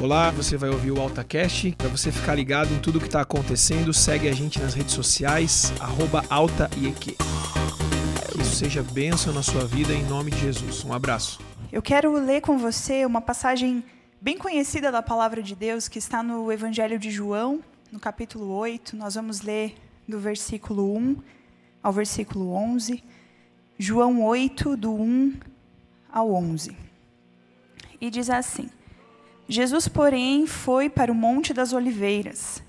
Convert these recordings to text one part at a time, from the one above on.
Olá, você vai ouvir o AltaCast. Para você ficar ligado em tudo que está acontecendo, segue a gente nas redes sociais, AltaIEQ. Que isso seja bênção na sua vida em nome de Jesus. Um abraço. Eu quero ler com você uma passagem bem conhecida da palavra de Deus que está no Evangelho de João, no capítulo 8. Nós vamos ler do versículo 1 ao versículo 11. João 8, do 1 ao 11. E diz assim: Jesus, porém, foi para o Monte das Oliveiras.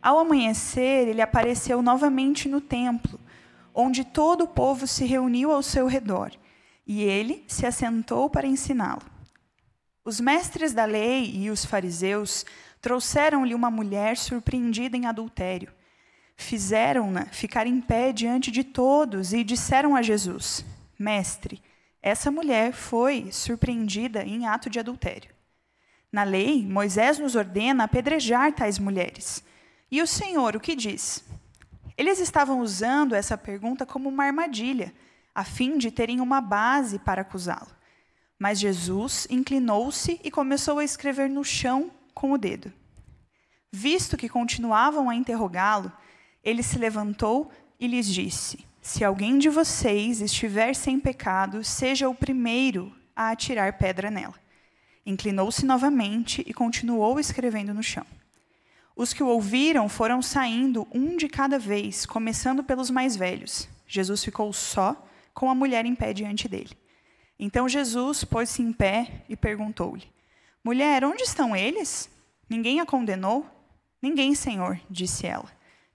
Ao amanhecer, ele apareceu novamente no templo, onde todo o povo se reuniu ao seu redor, e ele se assentou para ensiná-lo. Os mestres da lei e os fariseus trouxeram-lhe uma mulher surpreendida em adultério. Fizeram-na ficar em pé diante de todos e disseram a Jesus: Mestre, essa mulher foi surpreendida em ato de adultério. Na lei, Moisés nos ordena apedrejar tais mulheres. E o Senhor o que diz? Eles estavam usando essa pergunta como uma armadilha, a fim de terem uma base para acusá-lo. Mas Jesus inclinou-se e começou a escrever no chão com o dedo. Visto que continuavam a interrogá-lo, ele se levantou e lhes disse: Se alguém de vocês estiver sem pecado, seja o primeiro a atirar pedra nela. Inclinou-se novamente e continuou escrevendo no chão. Os que o ouviram foram saindo, um de cada vez, começando pelos mais velhos. Jesus ficou só, com a mulher em pé diante dele. Então Jesus pôs-se em pé e perguntou-lhe: Mulher, onde estão eles? Ninguém a condenou? Ninguém, Senhor, disse ela.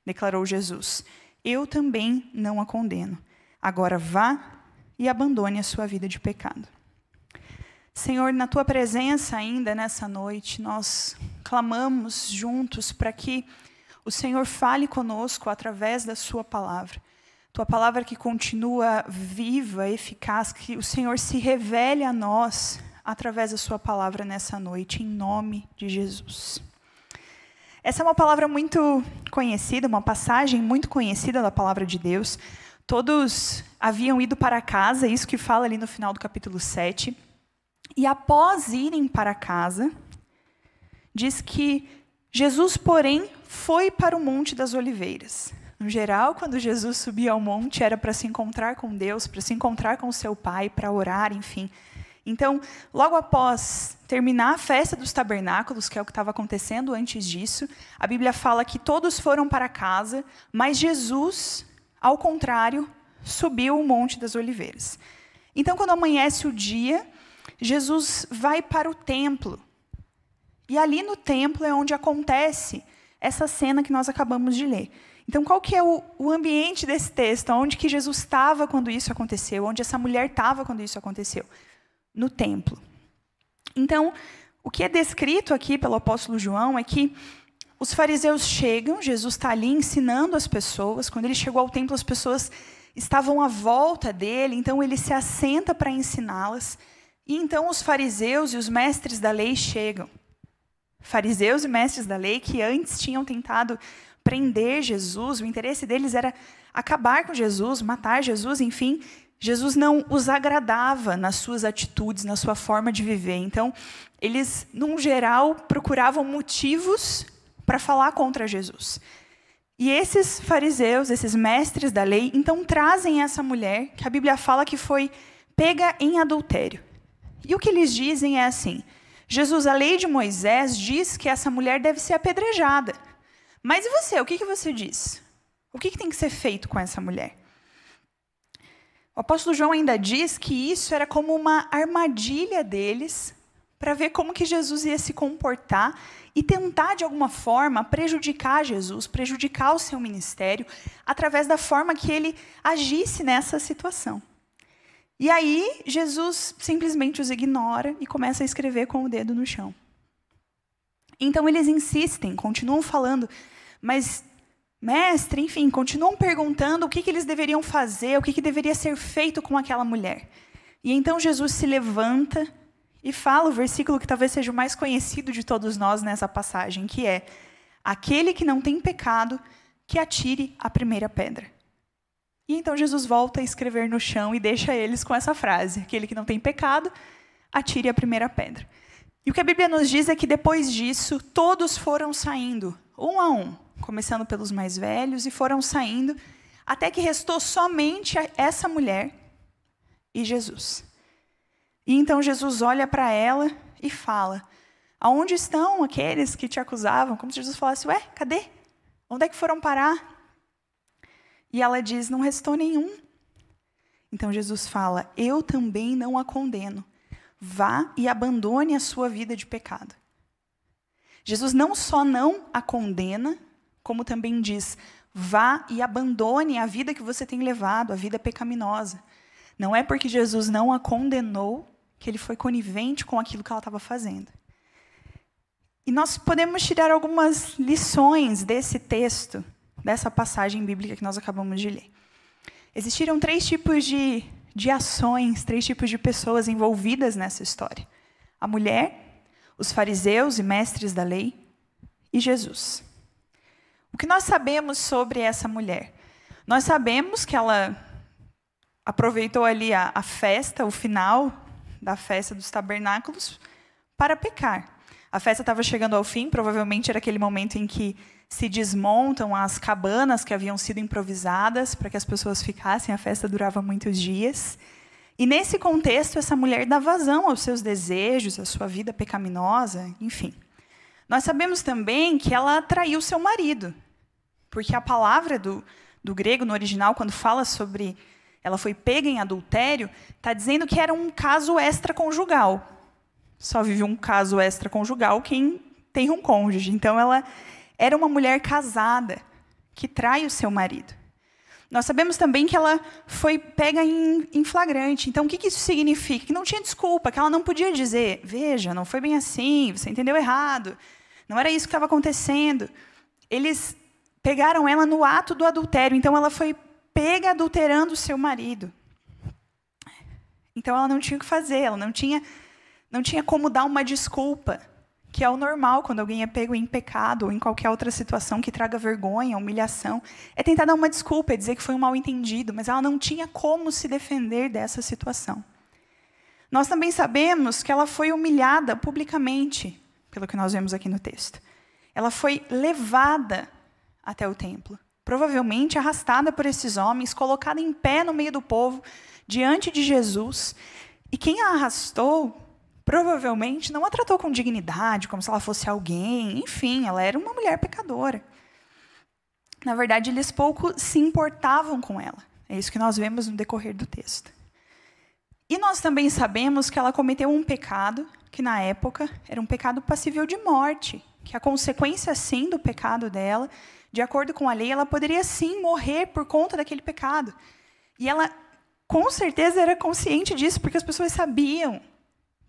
Declarou Jesus: Eu também não a condeno. Agora vá e abandone a sua vida de pecado. Senhor, na tua presença ainda nessa noite, nós clamamos juntos para que o Senhor fale conosco através da sua palavra. Tua palavra que continua viva, eficaz, que o Senhor se revele a nós através da sua palavra nessa noite, em nome de Jesus. Essa é uma palavra muito conhecida, uma passagem muito conhecida da palavra de Deus. Todos haviam ido para casa, isso que fala ali no final do capítulo 7. E após irem para casa, diz que Jesus, porém, foi para o Monte das Oliveiras. No geral, quando Jesus subia ao monte, era para se encontrar com Deus, para se encontrar com seu Pai, para orar, enfim. Então, logo após terminar a festa dos tabernáculos, que é o que estava acontecendo antes disso, a Bíblia fala que todos foram para casa, mas Jesus, ao contrário, subiu o Monte das Oliveiras. Então, quando amanhece o dia, Jesus vai para o templo. E ali no templo é onde acontece essa cena que nós acabamos de ler. Então, qual que é o, o ambiente desse texto? Onde que Jesus estava quando isso aconteceu? Onde essa mulher estava quando isso aconteceu? No templo. Então, o que é descrito aqui pelo apóstolo João é que os fariseus chegam, Jesus está ali ensinando as pessoas. Quando ele chegou ao templo, as pessoas estavam à volta dele, então ele se assenta para ensiná-las. E então os fariseus e os mestres da lei chegam. Fariseus e mestres da lei que antes tinham tentado prender Jesus, o interesse deles era acabar com Jesus, matar Jesus, enfim. Jesus não os agradava nas suas atitudes, na sua forma de viver. Então, eles, num geral, procuravam motivos para falar contra Jesus. E esses fariseus, esses mestres da lei, então trazem essa mulher, que a Bíblia fala que foi pega em adultério. E o que eles dizem é assim: Jesus, a lei de Moisés diz que essa mulher deve ser apedrejada. Mas e você? O que, que você diz? O que, que tem que ser feito com essa mulher? O apóstolo João ainda diz que isso era como uma armadilha deles para ver como que Jesus ia se comportar e tentar de alguma forma prejudicar Jesus, prejudicar o seu ministério através da forma que ele agisse nessa situação. E aí, Jesus simplesmente os ignora e começa a escrever com o dedo no chão. Então, eles insistem, continuam falando, mas, mestre, enfim, continuam perguntando o que, que eles deveriam fazer, o que, que deveria ser feito com aquela mulher. E então, Jesus se levanta e fala o versículo que talvez seja o mais conhecido de todos nós nessa passagem, que é: Aquele que não tem pecado, que atire a primeira pedra. E então Jesus volta a escrever no chão e deixa eles com essa frase: aquele que não tem pecado, atire a primeira pedra. E o que a Bíblia nos diz é que depois disso, todos foram saindo, um a um, começando pelos mais velhos, e foram saindo, até que restou somente essa mulher e Jesus. E então Jesus olha para ela e fala: Aonde estão aqueles que te acusavam? Como se Jesus falasse: Ué, cadê? Onde é que foram parar? E ela diz: Não restou nenhum. Então Jesus fala: Eu também não a condeno. Vá e abandone a sua vida de pecado. Jesus não só não a condena, como também diz: vá e abandone a vida que você tem levado, a vida pecaminosa. Não é porque Jesus não a condenou que ele foi conivente com aquilo que ela estava fazendo. E nós podemos tirar algumas lições desse texto, dessa passagem bíblica que nós acabamos de ler. Existiram três tipos de, de ações, três tipos de pessoas envolvidas nessa história: a mulher, os fariseus e mestres da lei e Jesus. O que nós sabemos sobre essa mulher? Nós sabemos que ela aproveitou ali a, a festa, o final da festa dos tabernáculos, para pecar. A festa estava chegando ao fim, provavelmente era aquele momento em que se desmontam as cabanas que haviam sido improvisadas para que as pessoas ficassem, a festa durava muitos dias. E nesse contexto, essa mulher dá vazão aos seus desejos, à sua vida pecaminosa, enfim. Nós sabemos também que ela traiu seu marido, porque a palavra do, do grego no original, quando fala sobre ela foi pega em adultério, está dizendo que era um caso extraconjugal. Só vive um caso extraconjugal quem tem um cônjuge. Então, ela era uma mulher casada que trai o seu marido. Nós sabemos também que ela foi pega em, flagrante. Então, o que, que isso significa? Que não tinha desculpa, que ela não podia dizer: veja, não foi bem assim, você entendeu errado, não era isso que estava acontecendo. Eles pegaram ela no ato do adultério, então ela foi pega adulterando o seu marido. Então ela não tinha o que fazer, ela não tinha não tinha como dar uma desculpa, que é o normal quando alguém é pego em pecado ou em qualquer outra situação que traga vergonha, humilhação. É tentar dar uma desculpa, é dizer que foi um mal entendido, mas ela não tinha como se defender dessa situação. Nós também sabemos que ela foi humilhada publicamente, pelo que nós vemos aqui no texto. Ela foi levada até o templo, provavelmente arrastada por esses homens, colocada em pé no meio do povo, diante de Jesus. E quem a arrastou provavelmente não a tratou com dignidade, como se ela fosse alguém, enfim, ela era uma mulher pecadora. Na verdade, eles pouco se importavam com ela. É isso que nós vemos no decorrer do texto. E nós também sabemos que ela cometeu um pecado que, na época, era um pecado passível de morte, que a consequência, sim, do pecado dela, de acordo com a lei, ela poderia, sim, morrer por conta daquele pecado. E ela, com certeza, era consciente disso, porque as pessoas sabiam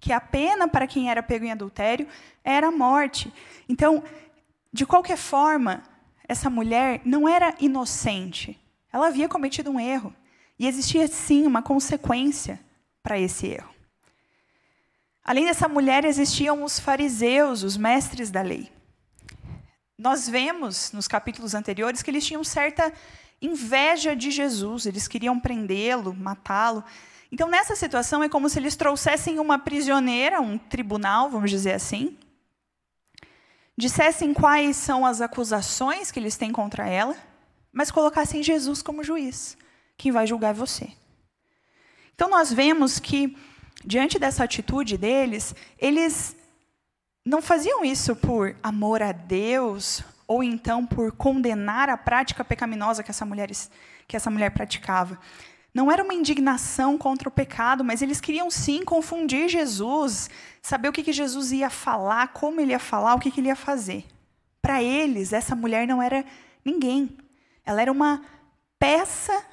que a pena para quem era pego em adultério era a morte. Então, de qualquer forma, essa mulher não era inocente. Ela havia cometido um erro. E existia, sim, uma consequência para esse erro. Além dessa mulher, existiam os fariseus, os mestres da lei. Nós vemos nos capítulos anteriores que eles tinham certa inveja de Jesus, eles queriam prendê-lo, matá-lo. Então, nessa situação, é como se eles trouxessem uma prisioneira, um tribunal, vamos dizer assim, dissessem quais são as acusações que eles têm contra ela, mas colocassem Jesus como juiz. Quem vai julgar você. Então, nós vemos que, diante dessa atitude deles, eles não faziam isso por amor a Deus ou então por condenar a prática pecaminosa que essa mulher, que essa mulher praticava. Não era uma indignação contra o pecado, mas eles queriam sim confundir Jesus, saber o que, que Jesus ia falar, como ele ia falar, o que, que ele ia fazer. Para eles, essa mulher não era ninguém. Ela era uma peça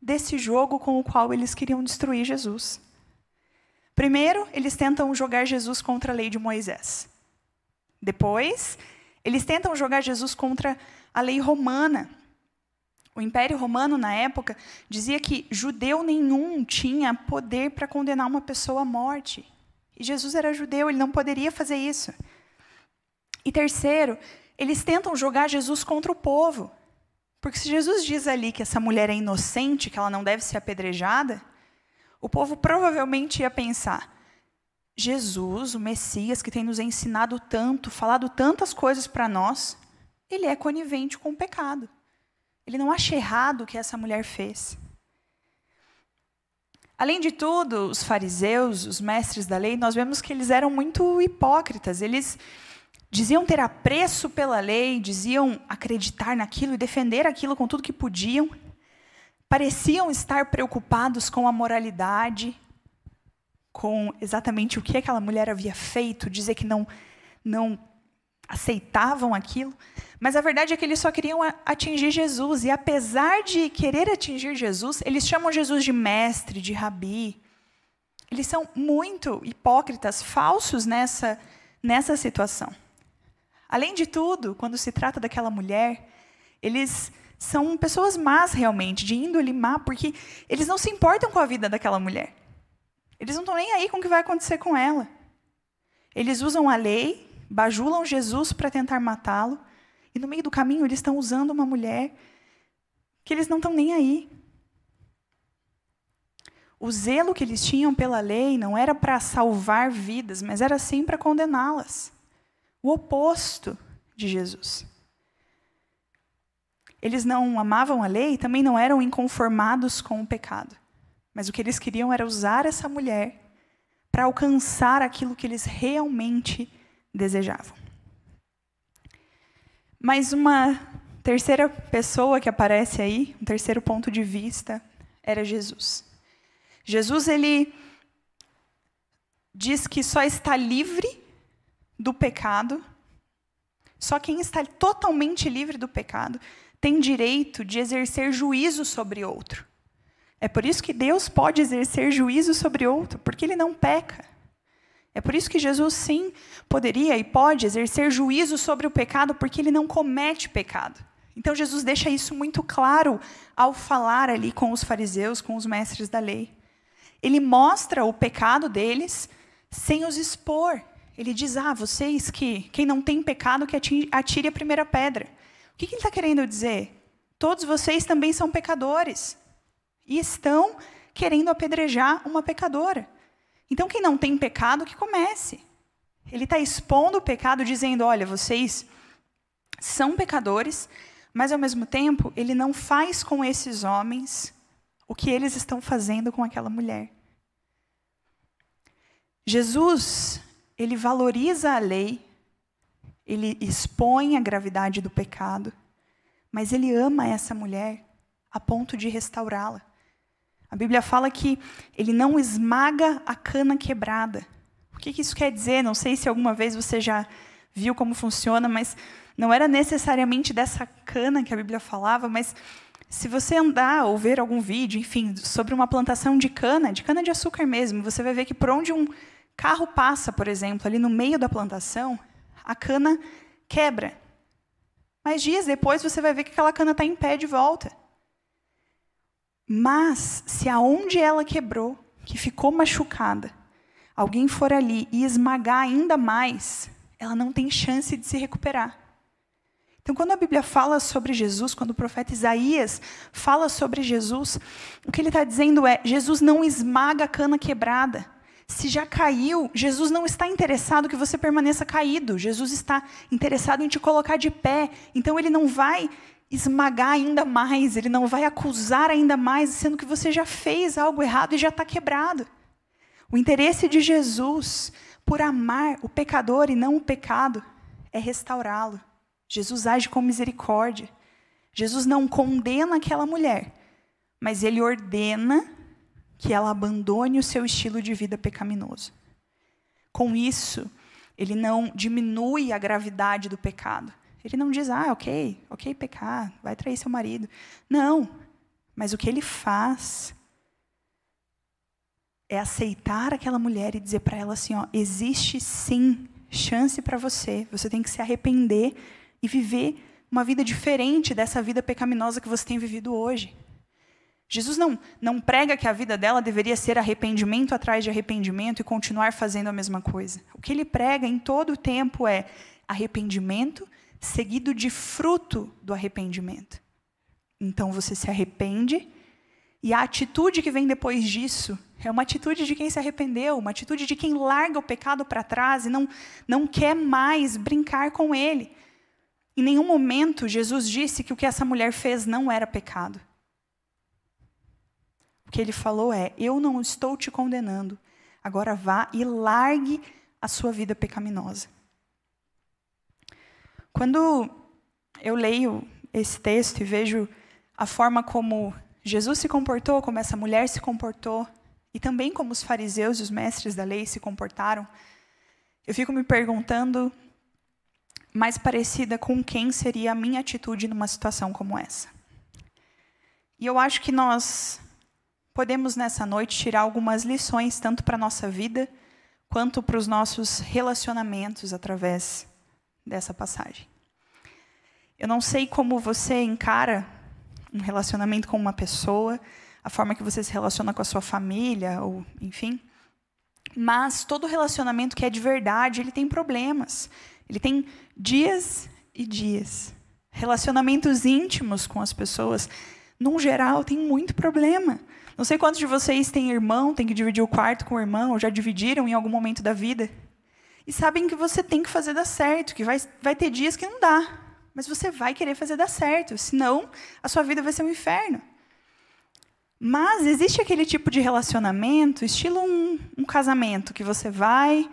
desse jogo com o qual eles queriam destruir Jesus. Primeiro, eles tentam jogar Jesus contra a lei de Moisés. Depois, eles tentam jogar Jesus contra a lei romana, o Império Romano, na época, dizia que judeu nenhum tinha poder para condenar uma pessoa à morte. E Jesus era judeu, ele não poderia fazer isso. E terceiro, eles tentam jogar Jesus contra o povo. Porque se Jesus diz ali que essa mulher é inocente, que ela não deve ser apedrejada, o povo provavelmente ia pensar: Jesus, o Messias, que tem nos ensinado tanto, falado tantas coisas para nós, ele é conivente com o pecado. Ele não acha errado o que essa mulher fez. Além de tudo, os fariseus, os mestres da lei, nós vemos que eles eram muito hipócritas. Eles diziam ter apreço pela lei, diziam acreditar naquilo e defender aquilo com tudo que podiam. Pareciam estar preocupados com a moralidade, com exatamente o que aquela mulher havia feito, dizer que não não aceitavam aquilo, mas a verdade é que eles só queriam atingir Jesus, e apesar de querer atingir Jesus, eles chamam Jesus de mestre, de rabi. Eles são muito hipócritas, falsos nessa, nessa situação. Além de tudo, quando se trata daquela mulher, eles são pessoas más realmente, de índole má, porque eles não se importam com a vida daquela mulher. Eles não estão nem aí com o que vai acontecer com ela. Eles usam a lei bajulam Jesus para tentar matá-lo, e no meio do caminho eles estão usando uma mulher que eles não estão nem aí. O zelo que eles tinham pela lei não era para salvar vidas, mas era sim para condená-las. O oposto de Jesus. Eles não amavam a lei, também não eram inconformados com o pecado. Mas o que eles queriam era usar essa mulher para alcançar aquilo que eles realmente desejavam. Mas uma terceira pessoa que aparece aí, um terceiro ponto de vista, era Jesus. Jesus ele diz que só está livre do pecado, só quem está totalmente livre do pecado tem direito de exercer juízo sobre outro. É por isso que Deus pode exercer juízo sobre outro, porque ele não peca. É por isso que Jesus, sim, poderia e pode exercer juízo sobre o pecado, porque ele não comete pecado. Então, Jesus deixa isso muito claro ao falar ali com os fariseus, com os mestres da lei. Ele mostra o pecado deles sem os expor. Ele diz: Ah, vocês que, quem não tem pecado, que atire a primeira pedra. O que, ele está querendo dizer? Todos vocês também são pecadores e estão querendo apedrejar uma pecadora. Então, quem não tem pecado, que comece. Ele está expondo o pecado, dizendo: olha, vocês são pecadores, mas ao mesmo tempo, ele não faz com esses homens o que eles estão fazendo com aquela mulher. Jesus, ele valoriza a lei, ele expõe a gravidade do pecado, mas ele ama essa mulher a ponto de restaurá-la. A Bíblia fala que ele não esmaga a cana quebrada. O que isso quer dizer? Não sei se alguma vez você já viu como funciona, mas não era necessariamente dessa cana que a Bíblia falava, mas se você andar ou ver algum vídeo, enfim, sobre uma plantação de cana, de cana de açúcar mesmo, você vai ver que por onde um carro passa, por exemplo, ali no meio da plantação, a cana quebra. Mas dias depois você vai ver que aquela cana está em pé de volta. Mas, se aonde ela quebrou, que ficou machucada, alguém for ali e esmagar ainda mais, ela não tem chance de se recuperar. Então, quando a Bíblia fala sobre Jesus, quando o profeta Isaías fala sobre Jesus, o que ele está dizendo é: Jesus não esmaga a cana quebrada. Se já caiu, Jesus não está interessado que você permaneça caído. Jesus está interessado em te colocar de pé. Então, ele não vai esmagar ainda mais, ele não vai acusar ainda mais, sendo que você já fez algo errado e já está quebrado. O interesse de Jesus por amar o pecador e não o pecado é restaurá-lo. Jesus age com misericórdia. Jesus não condena aquela mulher, mas ele ordena que ela abandone o seu estilo de vida pecaminoso. Com isso, ele não diminui a gravidade do pecado, ele não diz, ah, ok, ok pecar, vai trair seu marido. Não. Mas o que ele faz é aceitar aquela mulher e dizer para ela assim: ó, existe sim chance para você, você tem que se arrepender e viver uma vida diferente dessa vida pecaminosa que você tem vivido hoje. Jesus não, não prega que a vida dela deveria ser arrependimento atrás de arrependimento e continuar fazendo a mesma coisa. O que ele prega em todo o tempo é arrependimento seguido de fruto do arrependimento. Então você se arrepende E a atitude que vem depois disso é uma atitude de quem se arrependeu, uma atitude de quem larga o pecado para trás e não, não quer mais brincar com ele. Em nenhum momento Jesus disse que o que essa mulher fez não era pecado. O que ele falou é: Eu não estou te condenando, agora vá e largue a sua vida pecaminosa. Quando eu leio esse texto e vejo a forma como Jesus se comportou, como essa mulher se comportou, e também como os fariseus e os mestres da lei se comportaram, eu fico me perguntando mais parecida com quem seria a minha atitude numa situação como essa. E eu acho que nós podemos nessa noite tirar algumas lições tanto para a nossa vida quanto para os nossos relacionamentos através dessa passagem. Eu não sei como você encara um relacionamento com uma pessoa, a forma que você se relaciona com a sua família, ou enfim. Mas todo relacionamento que é de verdade, ele tem problemas. Ele tem dias e dias. Relacionamentos íntimos com as pessoas, num geral, tem muito problema. Não sei quantos de vocês têm irmão, têm que dividir o quarto com o irmão, ou já dividiram em algum momento da vida. E sabem que você tem que fazer dar certo, que vai, vai ter dias que não dá. Mas você vai querer fazer dar certo, senão a sua vida vai ser um inferno. Mas existe aquele tipo de relacionamento, estilo um, um casamento, que você vai,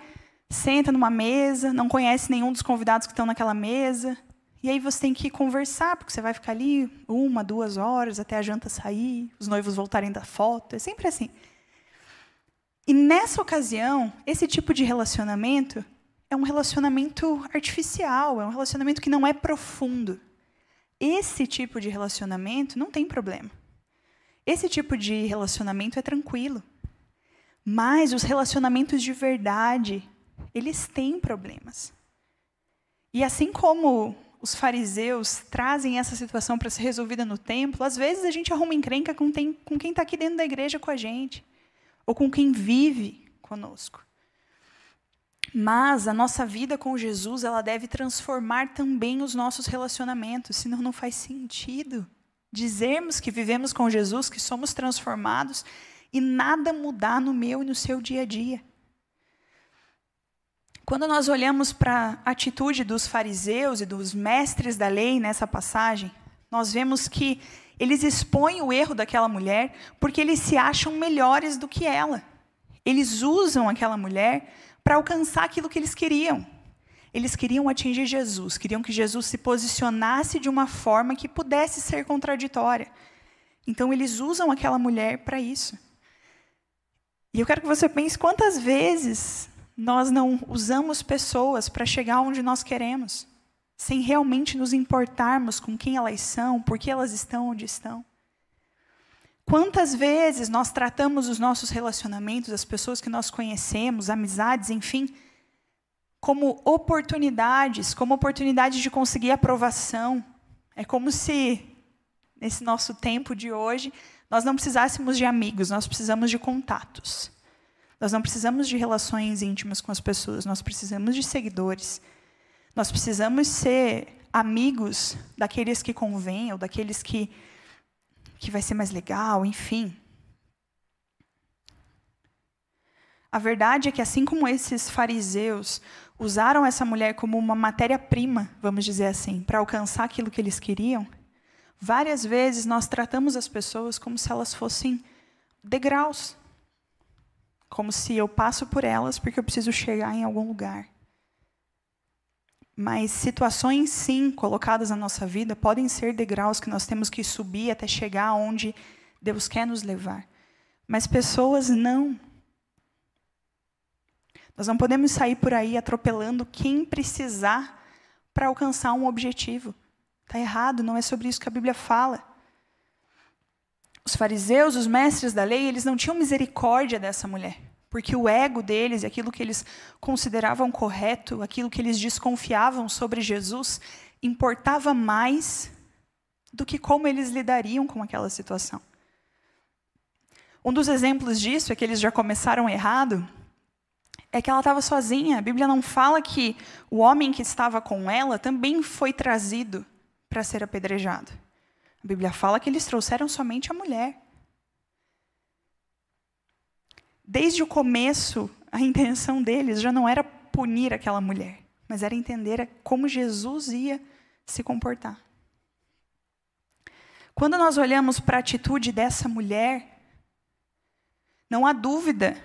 senta numa mesa, não conhece nenhum dos convidados que estão naquela mesa, e aí você tem que conversar, porque você vai ficar ali uma, duas horas até a janta sair, os noivos voltarem da foto, é sempre assim. E nessa ocasião, esse tipo de relacionamento é um relacionamento artificial, é um relacionamento que não é profundo. Esse tipo de relacionamento não tem problema. Esse tipo de relacionamento é tranquilo. Mas os relacionamentos de verdade, eles têm problemas. E assim como os fariseus trazem essa situação para ser resolvida no templo, às vezes a gente arruma encrenca com, tem, com quem está aqui dentro da igreja com a gente, ou com quem vive conosco. Mas a nossa vida com Jesus, ela deve transformar também os nossos relacionamentos, senão não faz sentido dizermos que vivemos com Jesus, que somos transformados e nada mudar no meu e no seu dia a dia. Quando nós olhamos para a atitude dos fariseus e dos mestres da lei nessa passagem, nós vemos que eles expõem o erro daquela mulher porque eles se acham melhores do que ela. Eles usam aquela mulher para alcançar aquilo que eles queriam. Eles queriam atingir Jesus, queriam que Jesus se posicionasse de uma forma que pudesse ser contraditória. Então, eles usam aquela mulher para isso. E eu quero que você pense quantas vezes nós não usamos pessoas para chegar onde nós queremos, sem realmente nos importarmos com quem elas são, por que elas estão onde estão. Quantas vezes nós tratamos os nossos relacionamentos, as pessoas que nós conhecemos, amizades, enfim, como oportunidades, como oportunidade de conseguir aprovação. É como se, nesse nosso tempo de hoje, nós não precisássemos de amigos, nós precisamos de contatos. Nós não precisamos de relações íntimas com as pessoas, nós precisamos de seguidores. Nós precisamos ser amigos daqueles que convêm, ou daqueles que que vai ser mais legal, enfim. A verdade é que, assim como esses fariseus usaram essa mulher como uma matéria-prima, vamos dizer assim, para alcançar aquilo que eles queriam, várias vezes nós tratamos as pessoas como se elas fossem degraus. Como se eu passo por elas porque eu preciso chegar em algum lugar. Mas situações, sim, colocadas na nossa vida, podem ser degraus que nós temos que subir até chegar onde Deus quer nos levar. Mas pessoas não. Nós não podemos sair por aí atropelando quem precisar para alcançar um objetivo. Está errado, não é sobre isso que a Bíblia fala. Os fariseus, os mestres da lei, eles não tinham misericórdia dessa mulher porque o ego deles, aquilo que eles consideravam correto, aquilo que eles desconfiavam sobre Jesus, importava mais do que como eles lidariam com aquela situação. Um dos exemplos disso é que eles já começaram errado, é que ela estava sozinha. A Bíblia não fala que o homem que estava com ela também foi trazido para ser apedrejado. A Bíblia fala que eles trouxeram somente a mulher. Desde o começo, a intenção deles já não era punir aquela mulher, mas era entender como Jesus ia se comportar. Quando nós olhamos para a atitude dessa mulher, não há dúvida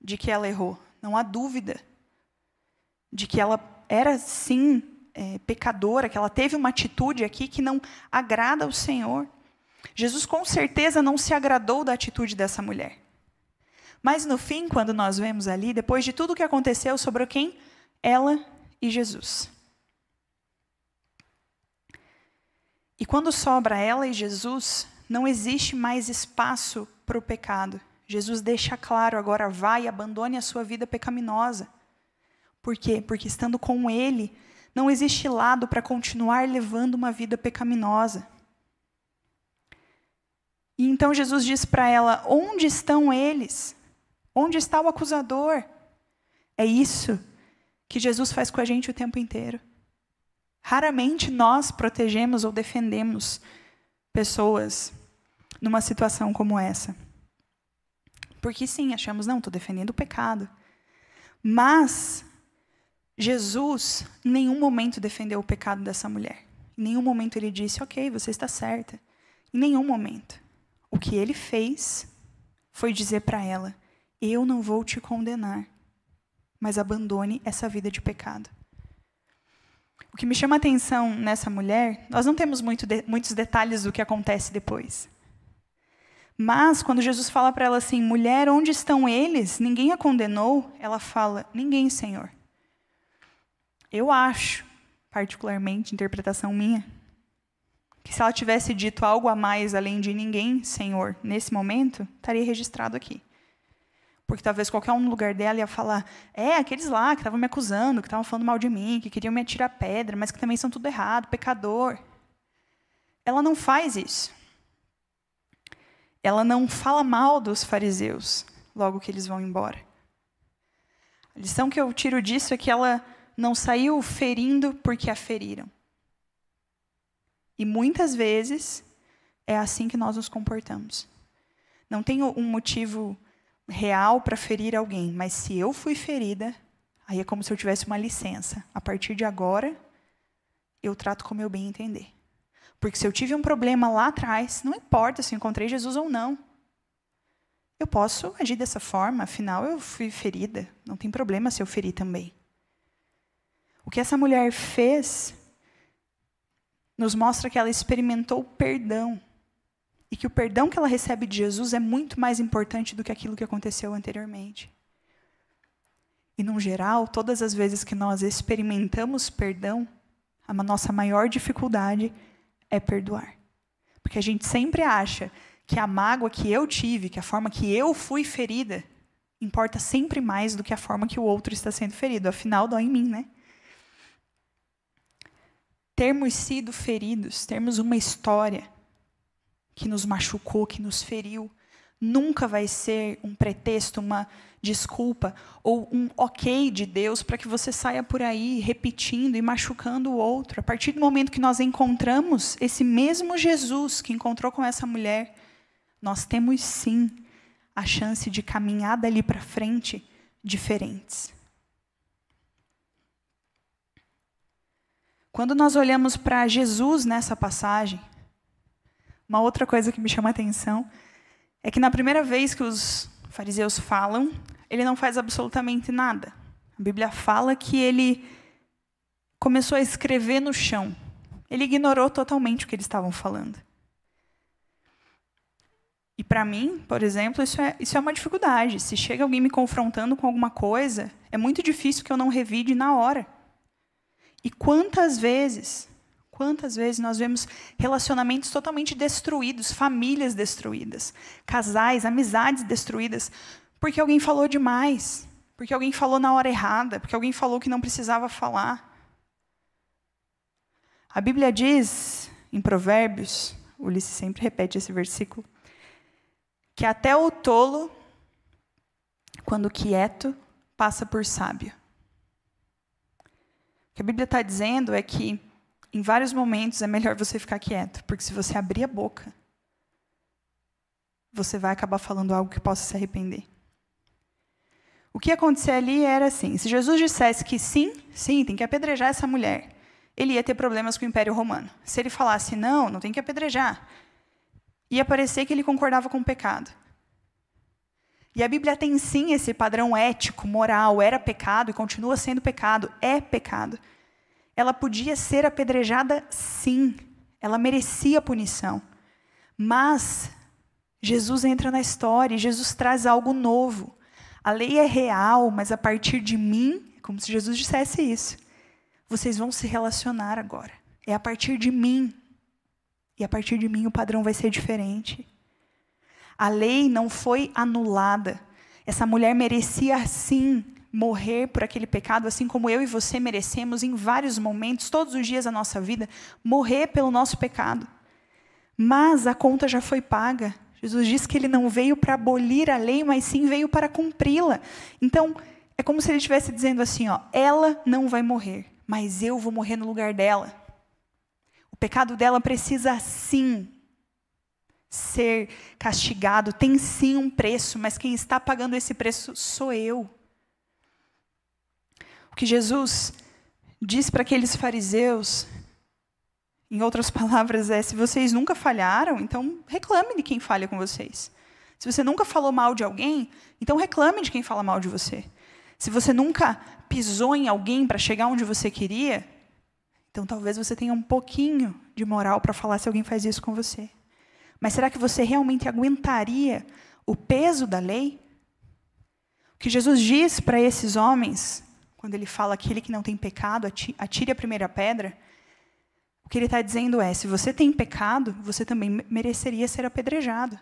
de que ela errou, não há dúvida de que ela era sim é, pecadora, que ela teve uma atitude aqui que não agrada ao Senhor. Jesus com certeza não se agradou da atitude dessa mulher. Mas no fim, quando nós vemos ali, depois de tudo o que aconteceu, sobre quem? Ela e Jesus. E quando sobra ela e Jesus, não existe mais espaço para o pecado. Jesus deixa claro agora, vai e abandone a sua vida pecaminosa. Por quê? Porque estando com Ele, não existe lado para continuar levando uma vida pecaminosa. E então Jesus diz para ela: Onde estão eles? Onde está o acusador? É isso que Jesus faz com a gente o tempo inteiro. Raramente nós protegemos ou defendemos pessoas numa situação como essa. Porque sim, achamos, não, estou defendendo o pecado. Mas Jesus em nenhum momento defendeu o pecado dessa mulher. Em nenhum momento ele disse, ok, você está certa. Em nenhum momento. O que ele fez foi dizer para ela: Eu não vou te condenar, mas abandone essa vida de pecado. O que me chama a atenção nessa mulher, nós não temos muito de, muitos detalhes do que acontece depois. Mas, quando Jesus fala para ela assim: mulher, onde estão eles? Ninguém a condenou? Ela fala: ninguém, Senhor. Eu acho, particularmente, interpretação minha, que se ela tivesse dito algo a mais além de ninguém, Senhor, nesse momento, estaria registrado aqui. Porque talvez qualquer um no lugar dela ia falar: é, aqueles lá que estavam me acusando, que estavam falando mal de mim, que queriam me atirar pedra, mas que também são tudo errado, pecador. Ela não faz isso. Ela não fala mal dos fariseus logo que eles vão embora. A lição que eu tiro disso é que ela não saiu ferindo porque a feriram. E muitas vezes é assim que nós nos comportamos. Não tenho um motivo real para ferir alguém, mas se eu fui ferida, aí é como se eu tivesse uma licença. A partir de agora, eu trato como eu bem entender. Porque se eu tive um problema lá atrás, não importa se encontrei Jesus ou não. Eu posso agir dessa forma, afinal eu fui ferida, não tem problema se eu ferir também. O que essa mulher fez nos mostra que ela experimentou perdão. E que o perdão que ela recebe de Jesus é muito mais importante do que aquilo que aconteceu anteriormente. E, no geral, todas as vezes que nós experimentamos perdão, a nossa maior dificuldade é perdoar. Porque a gente sempre acha que a mágoa que eu tive, que a forma que eu fui ferida, importa sempre mais do que a forma que o outro está sendo ferido. Afinal, dói em mim, né? termos sido feridos, termos uma história que nos machucou, que nos feriu, nunca vai ser um pretexto, uma desculpa ou um ok de Deus para que você saia por aí repetindo e machucando o outro. A partir do momento que nós encontramos esse mesmo Jesus que encontrou com essa mulher, nós temos sim a chance de caminhar dali para frente diferentes. Quando nós olhamos para Jesus nessa passagem, uma outra coisa que me chama a atenção é que na primeira vez que os fariseus falam, ele não faz absolutamente nada. A Bíblia fala que ele começou a escrever no chão. Ele ignorou totalmente o que eles estavam falando. E para mim, por exemplo, isso é, isso é uma dificuldade. Se chega alguém me confrontando com alguma coisa, é muito difícil que eu não revide na hora. E quantas vezes, quantas vezes nós vemos relacionamentos totalmente destruídos, famílias destruídas, casais, amizades destruídas, porque alguém falou demais, porque alguém falou na hora errada, porque alguém falou que não precisava falar. A Bíblia diz, em Provérbios, Ulisses sempre repete esse versículo, que até o tolo, quando quieto, passa por sábio. O que a Bíblia está dizendo é que, em vários momentos, é melhor você ficar quieto, porque se você abrir a boca, você vai acabar falando algo que possa se arrepender. O que ia acontecer ali era assim: se Jesus dissesse que sim, sim, tem que apedrejar essa mulher, ele ia ter problemas com o Império Romano. Se ele falasse não, não tem que apedrejar, ia parecer que ele concordava com o pecado. E a Bíblia tem sim esse padrão ético, moral, era pecado e continua sendo pecado, é pecado. Ela podia ser apedrejada sim, ela merecia punição. Mas Jesus entra na história e Jesus traz algo novo. A lei é real, mas a partir de mim, como se Jesus dissesse isso, vocês vão se relacionar agora. É a partir de mim. E a partir de mim o padrão vai ser diferente. A lei não foi anulada. Essa mulher merecia sim morrer por aquele pecado, assim como eu e você merecemos em vários momentos, todos os dias da nossa vida, morrer pelo nosso pecado. Mas a conta já foi paga. Jesus disse que ele não veio para abolir a lei, mas sim veio para cumpri-la. Então, é como se ele estivesse dizendo assim, ó, ela não vai morrer, mas eu vou morrer no lugar dela. O pecado dela precisa sim ser castigado, tem sim um preço, mas quem está pagando esse preço sou eu. O que Jesus diz para aqueles fariseus, em outras palavras, é: se vocês nunca falharam, então reclame de quem falha com vocês. Se você nunca falou mal de alguém, então reclame de quem fala mal de você. Se você nunca pisou em alguém para chegar onde você queria, então talvez você tenha um pouquinho de moral para falar se alguém faz isso com você. Mas será que você realmente aguentaria o peso da lei? O que Jesus diz para esses homens, quando ele fala aquele que não tem pecado, atire a primeira pedra, o que ele está dizendo é: se você tem pecado, você também mereceria ser apedrejado.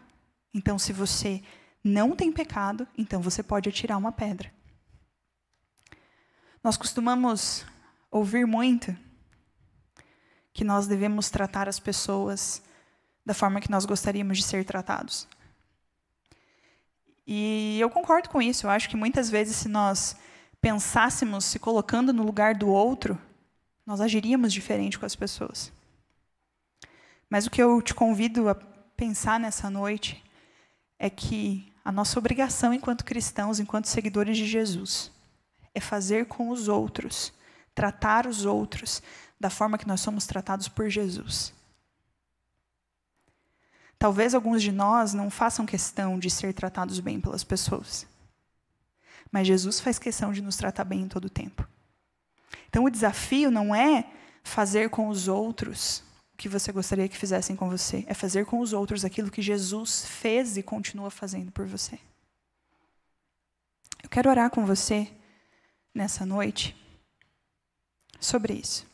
Então, se você não tem pecado, então você pode atirar uma pedra. Nós costumamos ouvir muito que nós devemos tratar as pessoas da forma que nós gostaríamos de ser tratados. E eu concordo com isso. Eu acho que muitas vezes, se nós pensássemos se colocando no lugar do outro, nós agiríamos diferente com as pessoas. Mas o que eu te convido a pensar nessa noite é que a nossa obrigação enquanto cristãos, enquanto seguidores de Jesus, é fazer com os outros, tratar os outros da forma que nós somos tratados por Jesus. Talvez alguns de nós não façam questão de ser tratados bem pelas pessoas. Mas Jesus faz questão de nos tratar bem em todo o tempo. Então o desafio não é fazer com os outros o que você gostaria que fizessem com você, é fazer com os outros aquilo que Jesus fez e continua fazendo por você. Eu quero orar com você nessa noite sobre isso.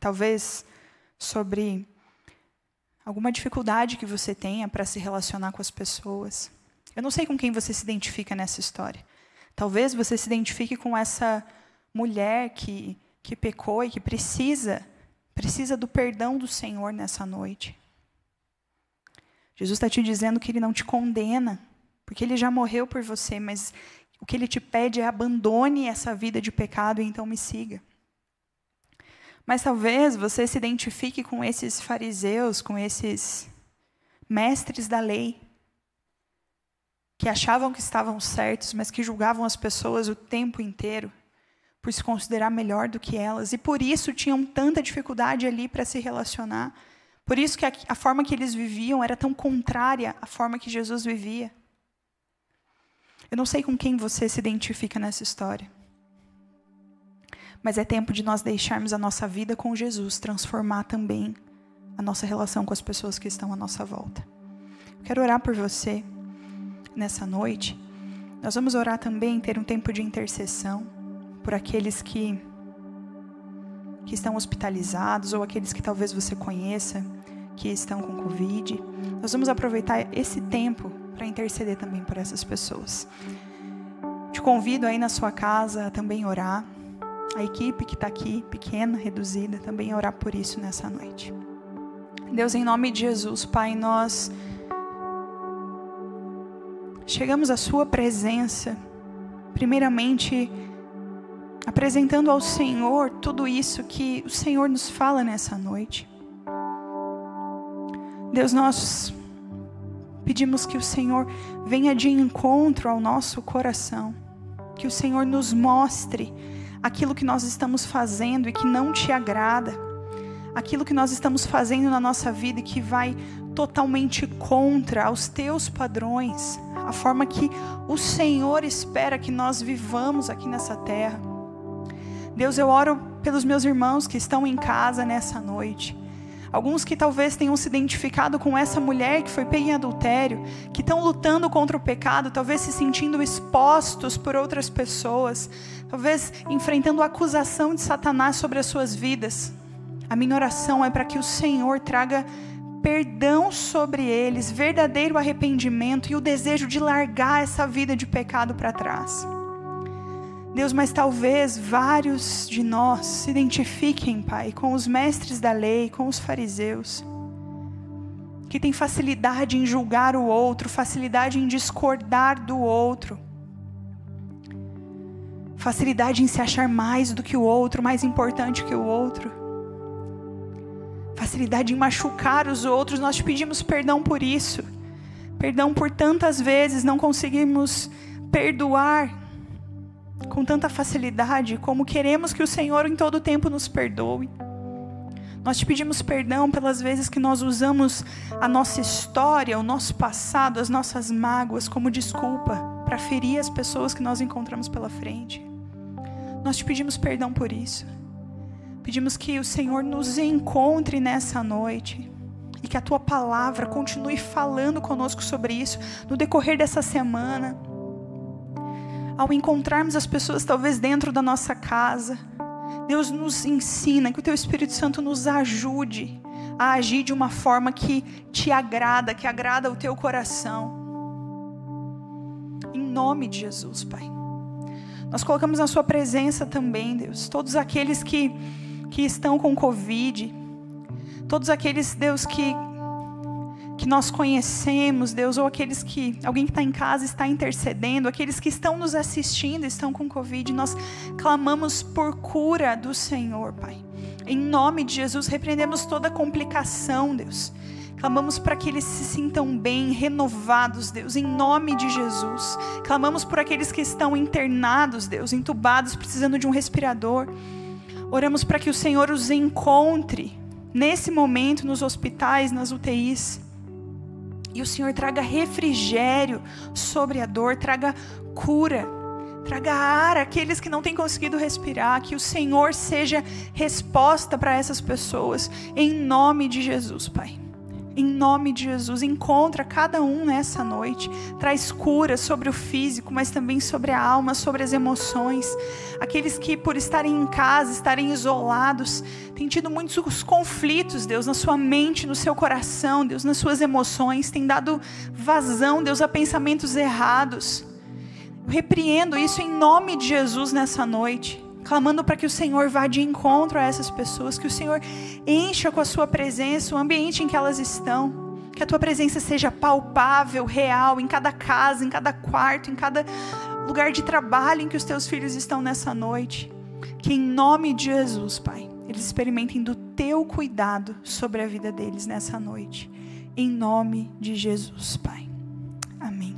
Talvez sobre alguma dificuldade que você tenha para se relacionar com as pessoas. Eu não sei com quem você se identifica nessa história. Talvez você se identifique com essa mulher que, que pecou e que precisa, precisa do perdão do Senhor nessa noite. Jesus está te dizendo que Ele não te condena, porque Ele já morreu por você, mas o que Ele te pede é abandone essa vida de pecado e então me siga. Mas talvez você se identifique com esses fariseus, com esses mestres da lei, que achavam que estavam certos, mas que julgavam as pessoas o tempo inteiro, por se considerar melhor do que elas, e por isso tinham tanta dificuldade ali para se relacionar. Por isso que a, a forma que eles viviam era tão contrária à forma que Jesus vivia. Eu não sei com quem você se identifica nessa história. Mas é tempo de nós deixarmos a nossa vida com Jesus transformar também a nossa relação com as pessoas que estão à nossa volta. quero orar por você nessa noite. Nós vamos orar também, ter um tempo de intercessão por aqueles que que estão hospitalizados ou aqueles que talvez você conheça que estão com Covid. Nós vamos aproveitar esse tempo para interceder também por essas pessoas. Te convido aí na sua casa a também orar a equipe que está aqui, pequena, reduzida, também orar por isso nessa noite. Deus, em nome de Jesus, Pai, nós chegamos à Sua presença, primeiramente apresentando ao Senhor tudo isso que o Senhor nos fala nessa noite. Deus, nós pedimos que o Senhor venha de encontro ao nosso coração Que o Senhor nos mostre aquilo que nós estamos fazendo e que não te agrada, aquilo que nós estamos fazendo na nossa vida e que vai totalmente contra os teus padrões, a forma que o Senhor espera que nós vivamos aqui nessa terra. Deus, eu oro pelos meus irmãos que estão em casa nessa noite. Alguns que talvez tenham se identificado com essa mulher que foi pega em adultério, que estão lutando contra o pecado, talvez se sentindo expostos por outras pessoas, talvez enfrentando a acusação de Satanás sobre as suas vidas. A minha oração é para que o Senhor traga perdão sobre eles, verdadeiro arrependimento e o desejo de largar essa vida de pecado para trás. Deus, mas talvez vários de nós se identifiquem, Pai, com os mestres da lei, com os fariseus, que têm facilidade em julgar o outro, facilidade em discordar do outro, facilidade em se achar mais do que o outro, mais importante que o outro, facilidade em machucar os outros. Nós te pedimos perdão por isso, perdão por tantas vezes não conseguimos perdoar com tanta facilidade, como queremos que o Senhor em todo tempo nos perdoe. Nós te pedimos perdão pelas vezes que nós usamos a nossa história, o nosso passado, as nossas mágoas como desculpa para ferir as pessoas que nós encontramos pela frente. Nós te pedimos perdão por isso. Pedimos que o Senhor nos encontre nessa noite e que a tua palavra continue falando conosco sobre isso no decorrer dessa semana ao encontrarmos as pessoas talvez dentro da nossa casa, Deus nos ensina, que o Teu Espírito Santo nos ajude a agir de uma forma que te agrada, que agrada o Teu coração. Em nome de Jesus, Pai. Nós colocamos na Sua presença também, Deus, todos aqueles que, que estão com Covid, todos aqueles, Deus, que que nós conhecemos, Deus, ou aqueles que, alguém que está em casa está intercedendo, aqueles que estão nos assistindo, estão com Covid, nós clamamos por cura do Senhor, Pai. Em nome de Jesus, repreendemos toda complicação, Deus. Clamamos para que eles se sintam bem, renovados, Deus, em nome de Jesus. Clamamos por aqueles que estão internados, Deus, entubados, precisando de um respirador. Oramos para que o Senhor os encontre nesse momento nos hospitais, nas UTIs. E o Senhor traga refrigério sobre a dor, traga cura, traga ar àqueles que não têm conseguido respirar. Que o Senhor seja resposta para essas pessoas, em nome de Jesus, Pai. Em nome de Jesus, encontra cada um nessa noite. Traz cura sobre o físico, mas também sobre a alma, sobre as emoções. Aqueles que, por estarem em casa, estarem isolados, têm tido muitos conflitos, Deus, na sua mente, no seu coração, Deus, nas suas emoções, têm dado vazão, Deus, a pensamentos errados. Eu repreendo isso em nome de Jesus nessa noite clamando para que o Senhor vá de encontro a essas pessoas, que o Senhor encha com a sua presença o ambiente em que elas estão, que a tua presença seja palpável, real, em cada casa, em cada quarto, em cada lugar de trabalho em que os teus filhos estão nessa noite. Que em nome de Jesus, Pai, eles experimentem do teu cuidado sobre a vida deles nessa noite. Em nome de Jesus, Pai. Amém.